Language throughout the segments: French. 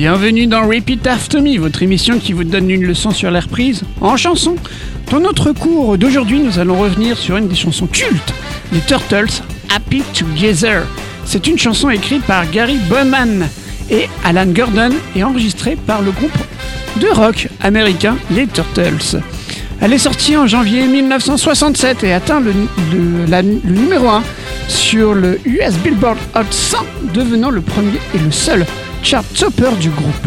Bienvenue dans Repeat After Me, votre émission qui vous donne une leçon sur l'air prise en chanson. Dans notre cours d'aujourd'hui, nous allons revenir sur une des chansons cultes, les Turtles, Happy Together. C'est une chanson écrite par Gary Bowman et Alan Gordon et enregistrée par le groupe de rock américain les Turtles. Elle est sortie en janvier 1967 et atteint la- le numéro 1 sur le US Billboard Hot 100, devenant le premier et le seul chart topper du groupe.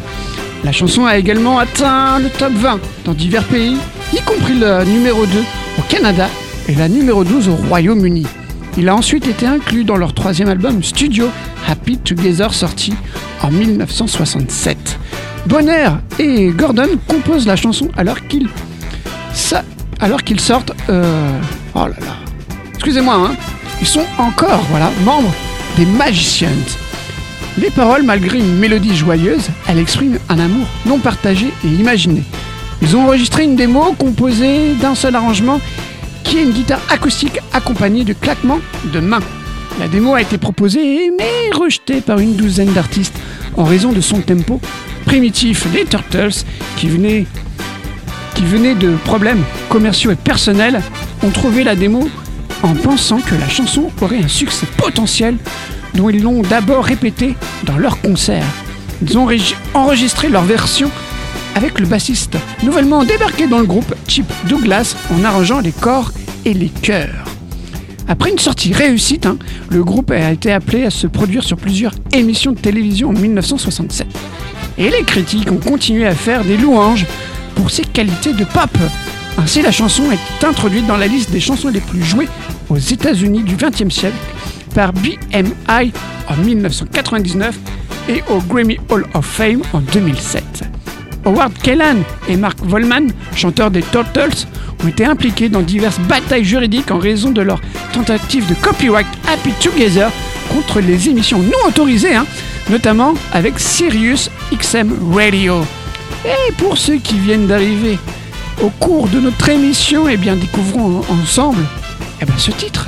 La chanson a également atteint le top 20 dans divers pays, y compris le numéro 2 au Canada et la numéro 12 au Royaume-Uni. Il a ensuite été inclus dans leur troisième album studio Happy Together sorti en 1967. Bonner et Gordon composent la chanson alors qu'ils alors sortent. euh, oh là là. Excusez-moi, hein. Ils sont encore, voilà, membres des Magicians. Les paroles, malgré une mélodie joyeuse, elles expriment un amour non partagé et imaginé. Ils ont enregistré une démo composée d'un seul arrangement qui est une guitare acoustique accompagnée de claquements de mains. La démo a été proposée mais rejetée par une douzaine d'artistes en raison de son tempo primitif. Les Turtles, qui venaient qui venaient de problèmes commerciaux et personnels, ont trouvé la démo en pensant que la chanson aurait un succès potentiel dont ils l'ont d'abord répété dans leurs concerts. Ils ont enregistré leur version avec le bassiste nouvellement débarqué dans le groupe Chip Douglas en arrangeant les corps et les chœurs. Après une sortie réussite, hein, le groupe a été appelé à se produire sur plusieurs émissions de télévision en 1967. Et les critiques ont continué à faire des louanges pour ses qualités de pop. Ainsi, la chanson est introduite dans la liste des chansons les plus jouées aux États-Unis du XXe siècle par BMI en 1999 et au Grammy Hall of Fame en 2007. Howard Kellan et Mark Volman, chanteurs des Turtles, ont été impliqués dans diverses batailles juridiques en raison de leur tentative de copyright Happy Together contre les émissions non autorisées, hein, notamment avec Sirius XM Radio. Et pour ceux qui viennent d'arriver au cours de notre émission, eh bien découvrons en- ensemble eh bien, ce titre.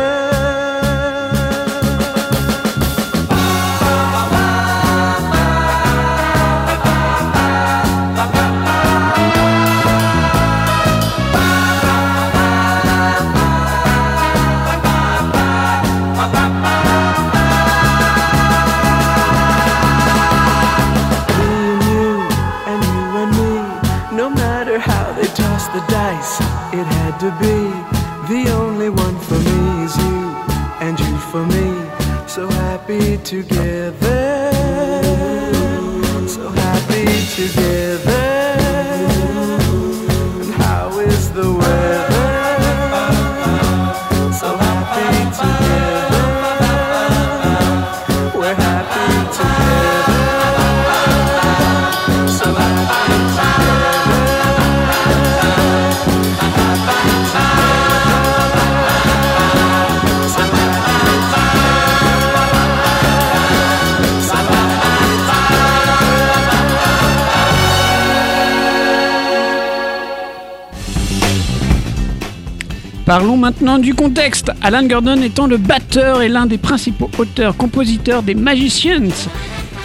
Maintenant du contexte. Alan Gordon étant le batteur et l'un des principaux auteurs-compositeurs des Magicians.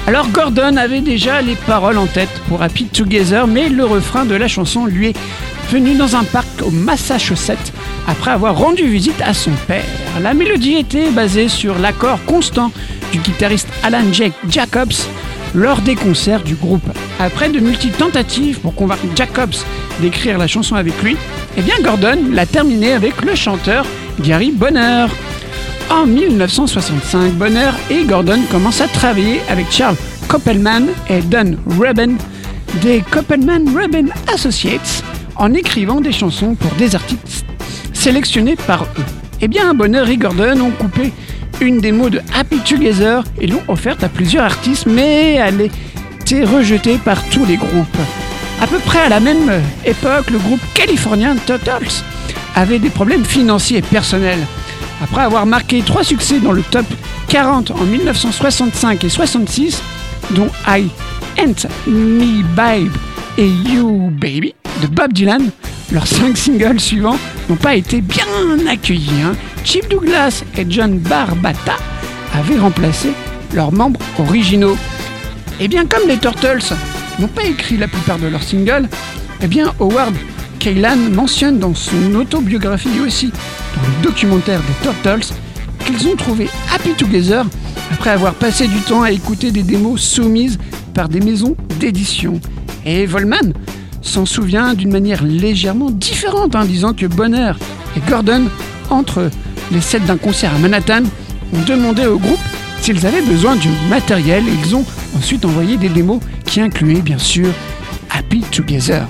Alors Gordon avait déjà les paroles en tête pour Happy Together, mais le refrain de la chanson lui est venu dans un parc au Massachusetts après avoir rendu visite à son père. La mélodie était basée sur l'accord constant du guitariste Alan Jake Jacobs lors des concerts du groupe. Après de multiples tentatives pour convaincre Jacobs d'écrire la chanson avec lui, eh bien Gordon l'a terminé avec le chanteur Gary Bonner. En 1965, Bonner et Gordon commencent à travailler avec Charles Koppelman et Don Rubin des Koppelman Rubin Associates en écrivant des chansons pour des artistes sélectionnés par eux. Eh bien, Bonner et Gordon ont coupé une démo de Happy Together et l'ont offerte à plusieurs artistes, mais elle était rejetée par tous les groupes. À peu près à la même époque, le groupe californien Turtles avait des problèmes financiers et personnels. Après avoir marqué trois succès dans le top 40 en 1965 et 66, dont I Ain't Me Babe et You Baby de Bob Dylan, leurs cinq singles suivants n'ont pas été bien accueillis. hein. Chip Douglas et John Barbata avaient remplacé leurs membres originaux. Et bien comme les Turtles n'ont pas écrit la plupart de leurs singles, eh bien Howard Kaylan mentionne dans son autobiographie et aussi dans le documentaire des Turtles qu'ils ont trouvé Happy Together après avoir passé du temps à écouter des démos soumises par des maisons d'édition. Et Volman s'en souvient d'une manière légèrement différente en disant que Bonner et Gordon, entre les sets d'un concert à Manhattan, ont demandé au groupe s'ils avaient besoin du matériel ils ont ensuite envoyé des démos qui incluaient bien sûr Happy Together.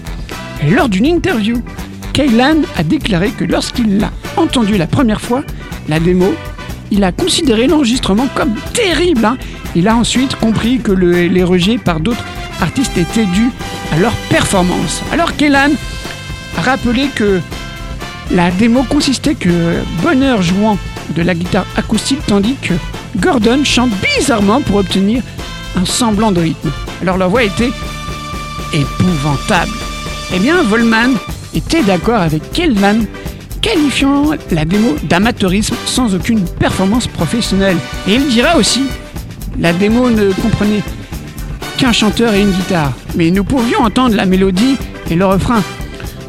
Et lors d'une interview, Kaylan a déclaré que lorsqu'il l'a entendu la première fois, la démo, il a considéré l'enregistrement comme terrible. hein. Il a ensuite compris que le- les rejets par d'autres artistes étaient dus leur performance. Alors Kaylan a rappelé que la démo consistait que Bonheur jouant de la guitare acoustique tandis que Gordon chante bizarrement pour obtenir un semblant de rythme. Alors leur voix était épouvantable. Eh bien, Volman était d'accord avec Kellman, qualifiant la démo d'amateurisme sans aucune performance professionnelle. Et il dira aussi, la démo ne comprenait qu'un chanteur et une guitare, mais nous pouvions entendre la mélodie et le refrain.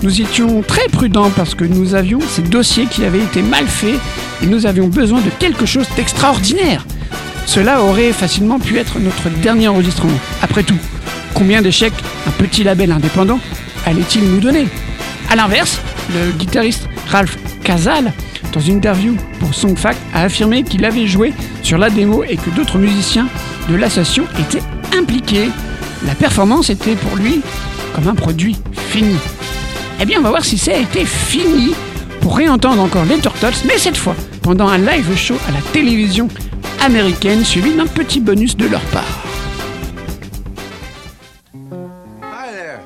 Nous étions très prudents parce que nous avions ces dossiers qui avaient été mal faits et nous avions besoin de quelque chose d'extraordinaire. Cela aurait facilement pu être notre dernier enregistrement. Après tout, combien d'échecs un petit label indépendant allait-il nous donner? A l'inverse, le guitariste Ralph Casal, dans une interview pour Songfact, a affirmé qu'il avait joué sur la démo et que d'autres musiciens de l'association étaient impliqués. La performance était pour lui comme un produit fini. Eh bien, on va voir si ça a été fini pour réentendre encore les Turtles, mais cette fois pendant un live show à la télévision américaine, suivi d'un petit bonus de leur part. Hi there.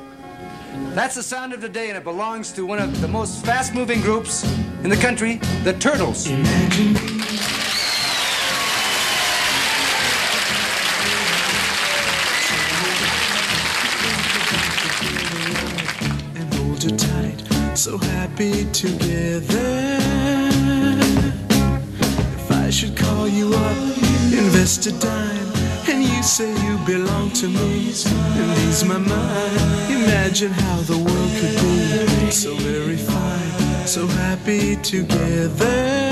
That's the sound of the day, and it belongs to one of the most fast moving groups in the country, the Turtles. So happy together. If I should call you up, invest a dime, and you say you belong to me, and ease my mind. Imagine how the world could be so very fine, so happy together.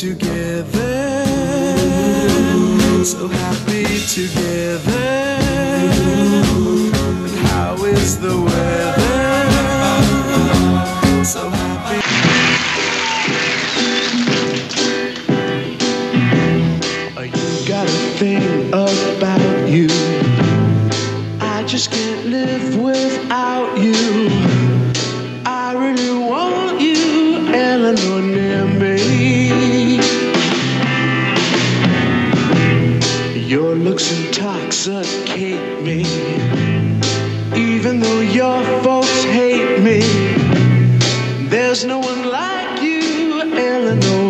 Together. So happy together. Like you, Eleanor,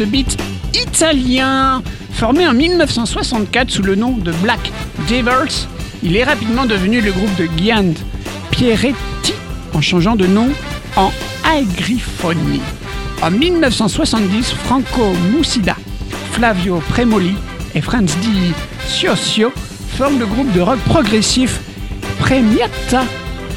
de beats italien formé en 1964 sous le nom de Black Devils. Il est rapidement devenu le groupe de Gian Pieretti en changeant de nom en Agrifoni. En 1970, Franco Musida, Flavio Premoli et Franz Di Ciosio forment le groupe de rock progressif Premiata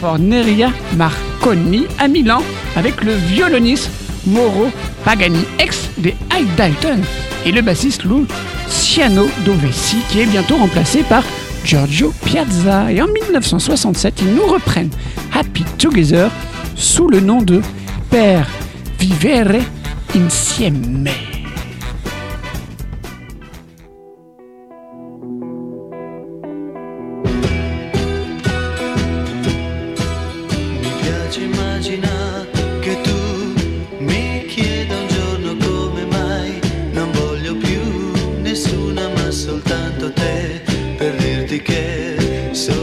Forneria Marconi à Milan avec le violoniste Mauro Pagani, ex des High Dalton, et le bassiste Luciano Dovesi, qui est bientôt remplacé par Giorgio Piazza. Et en 1967, ils nous reprennent Happy Together sous le nom de Per Vivere Insieme. ticket. So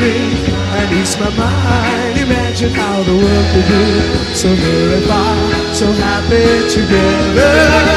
me, and ease my mind. Imagine how the world could be so very fine, so happy together.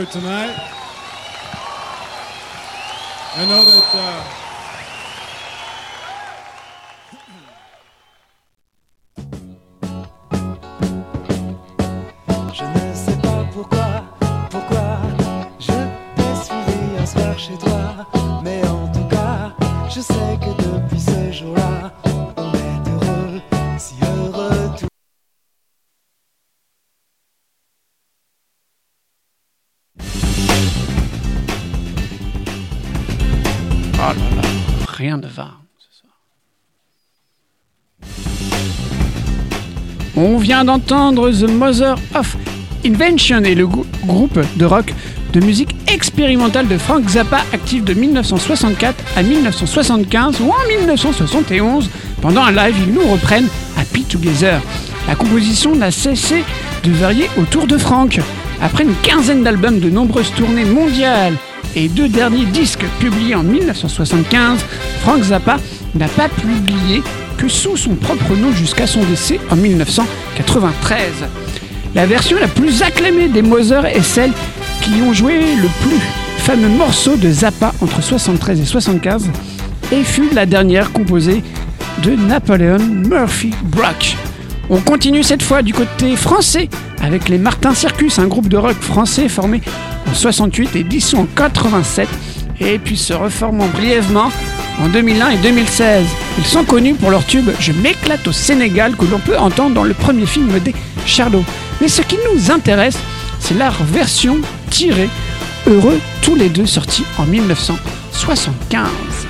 Our concert tonight. I know that uh, Je ne sais On vient d'entendre The Mother of Invention et le grou- groupe de rock de musique expérimentale de Frank Zappa actif de 1964 à 1975 ou en 1971. Pendant un live, ils nous reprennent Happy Together. La composition n'a cessé de varier autour de Frank. Après une quinzaine d'albums, de nombreuses tournées mondiales et deux derniers disques publiés en 1975, Frank Zappa n'a pas publié que sous son propre nom jusqu'à son décès en 1993. La version la plus acclamée des Mother est celle qui ont joué le plus fameux morceau de Zappa entre 73 et 75 et fut la dernière composée de Napoleon Murphy Brock. On continue cette fois du côté français avec les Martin Circus, un groupe de rock français formé en 68 et dissous en 87 et puis se reformant brièvement en 2001 et 2016. Ils sont connus pour leur tube Je m'éclate au Sénégal que l'on peut entendre dans le premier film des Charlots. Mais ce qui nous intéresse, c'est leur version tirée Heureux tous les deux sortis en 1975.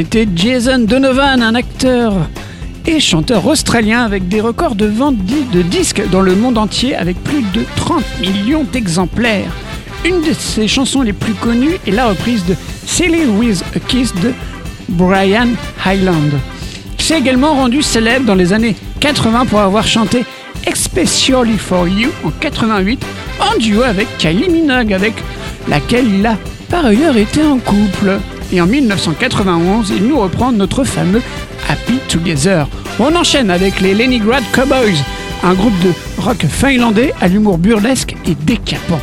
c'était Jason Donovan, un acteur et chanteur australien avec des records de vente de disques dans le monde entier avec plus de 30 millions d'exemplaires. Une de ses chansons les plus connues est la reprise de Silly with a Kiss de Brian Highland. Il s'est également rendu célèbre dans les années 80 pour avoir chanté Especially for You en 88 en duo avec Kylie Minogue avec laquelle il a par ailleurs été en couple. Et en 1991, il nous reprend notre fameux Happy Together. On enchaîne avec les Leningrad Cowboys, un groupe de rock finlandais à l'humour burlesque et décapant.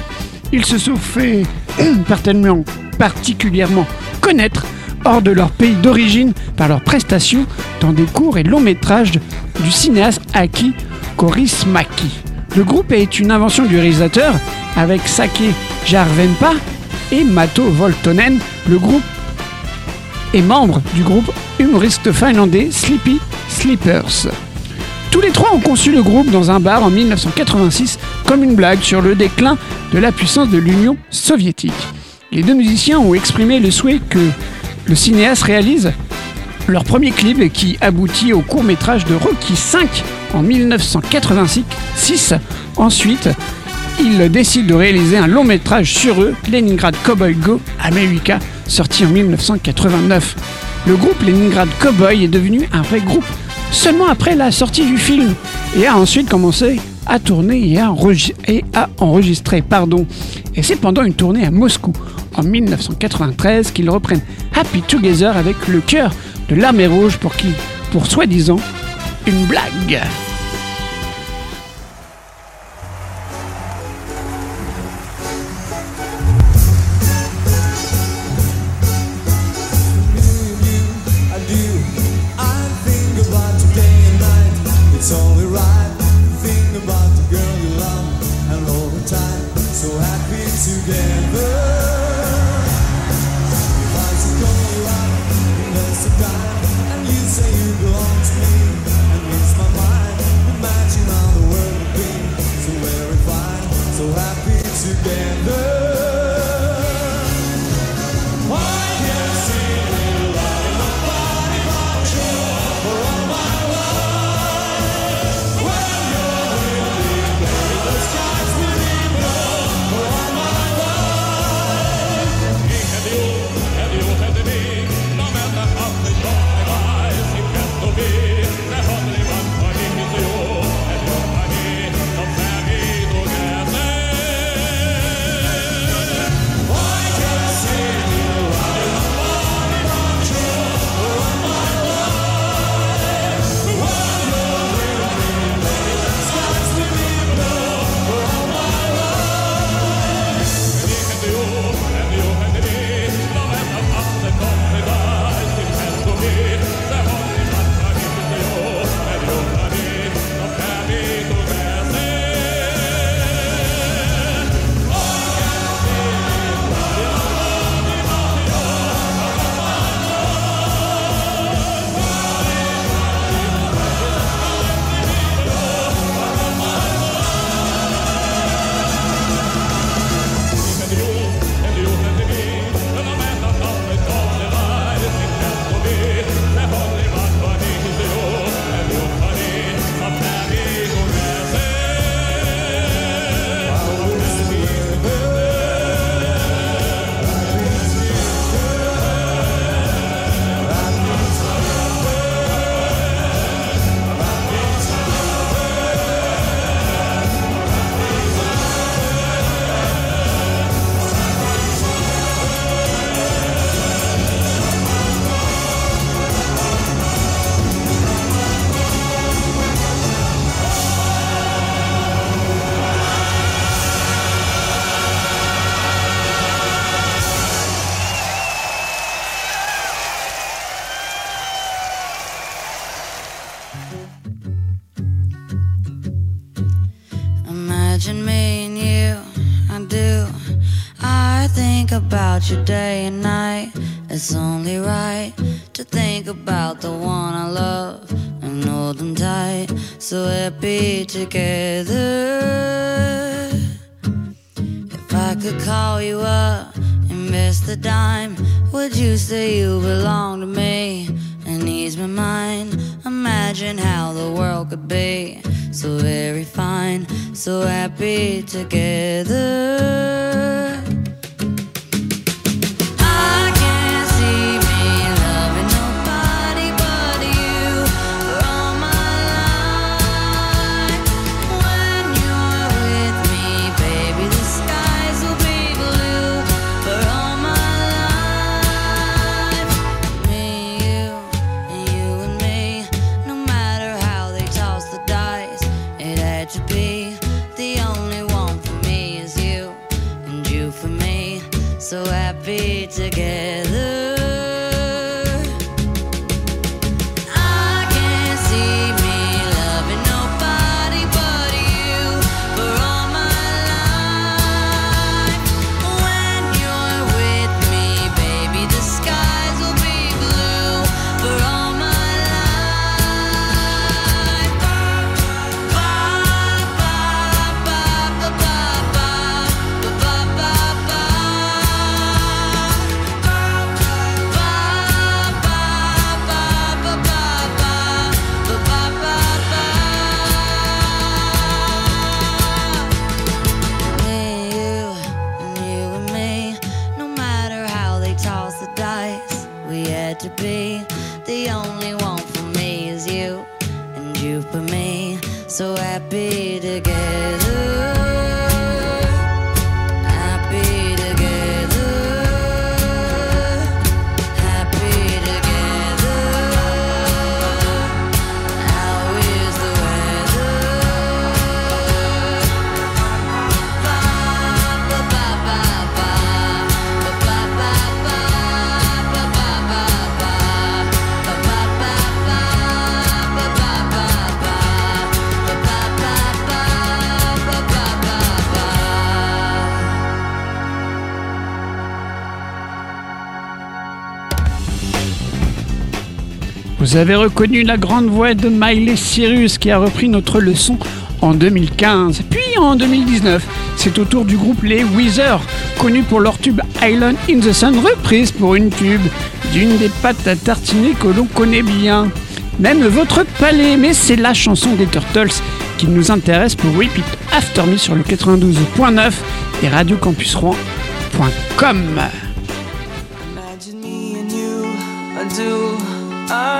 Ils se sont fait particulièrement, connaître hors de leur pays d'origine par leurs prestations dans des courts et longs métrages du cinéaste Aki Kaurismäki. Le groupe est une invention du réalisateur avec Sake Jarvenpa et Mato Voltonen. Le groupe est membre du groupe humoriste finlandais Sleepy Sleepers. Tous les trois ont conçu le groupe dans un bar en 1986 comme une blague sur le déclin de la puissance de l'Union soviétique. Les deux musiciens ont exprimé le souhait que le cinéaste réalise leur premier clip qui aboutit au court métrage de Rocky 5 en 1986. Ensuite, ils décident de réaliser un long métrage sur eux, Leningrad Cowboy Go America, sorti en 1989. Le groupe Leningrad Cowboy est devenu un vrai groupe seulement après la sortie du film et a ensuite commencé à tourner et à, enregistrer. Pardon. Et c'est pendant une tournée à Moscou en 1993 qu'ils reprennent Happy Together avec le cœur de l'armée rouge pour qui, pour soi-disant, une blague. Happy together. Vous avez reconnu la grande voix de Miley Cyrus qui a repris notre leçon en 2015. Puis en 2019, c'est au tour du groupe Les Weezer, connu pour leur tube Island in the Sun, reprise pour une tube d'une des pâtes à tartiner que l'on connaît bien. Même votre palais, mais c'est la chanson des Turtles qui nous intéresse pour Repeat After Me sur le 92.9 et Radio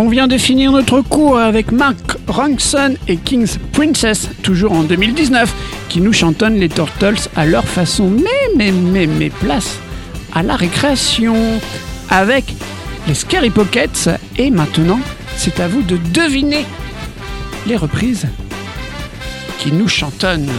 On vient de finir notre cours avec Mark Ronson et King's Princess, toujours en 2019, qui nous chantonnent les Turtles à leur façon. Mais, mais, mais, mais, place à la récréation avec les Scary Pockets. Et maintenant, c'est à vous de deviner les reprises qui nous chantonnent.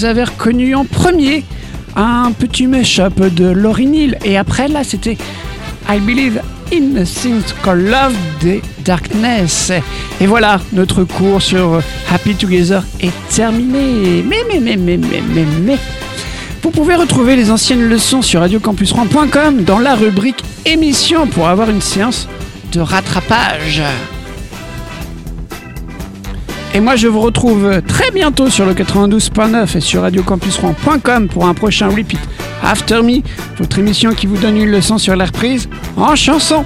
vous avez reconnu en premier un petit mash-up de Lauryn Et après, là, c'était I Believe in Things Called Love des Darkness. Et voilà, notre cours sur Happy Together est terminé. Mais, mais, mais, mais, mais, mais, mais. Vous pouvez retrouver les anciennes leçons sur radiocampusran.com dans la rubrique émission pour avoir une séance de rattrapage. Et moi, je vous retrouve très bientôt sur le 92.9 et sur radiocampusrouen.com pour un prochain repeat After Me, votre émission qui vous donne une leçon sur la reprise en chanson.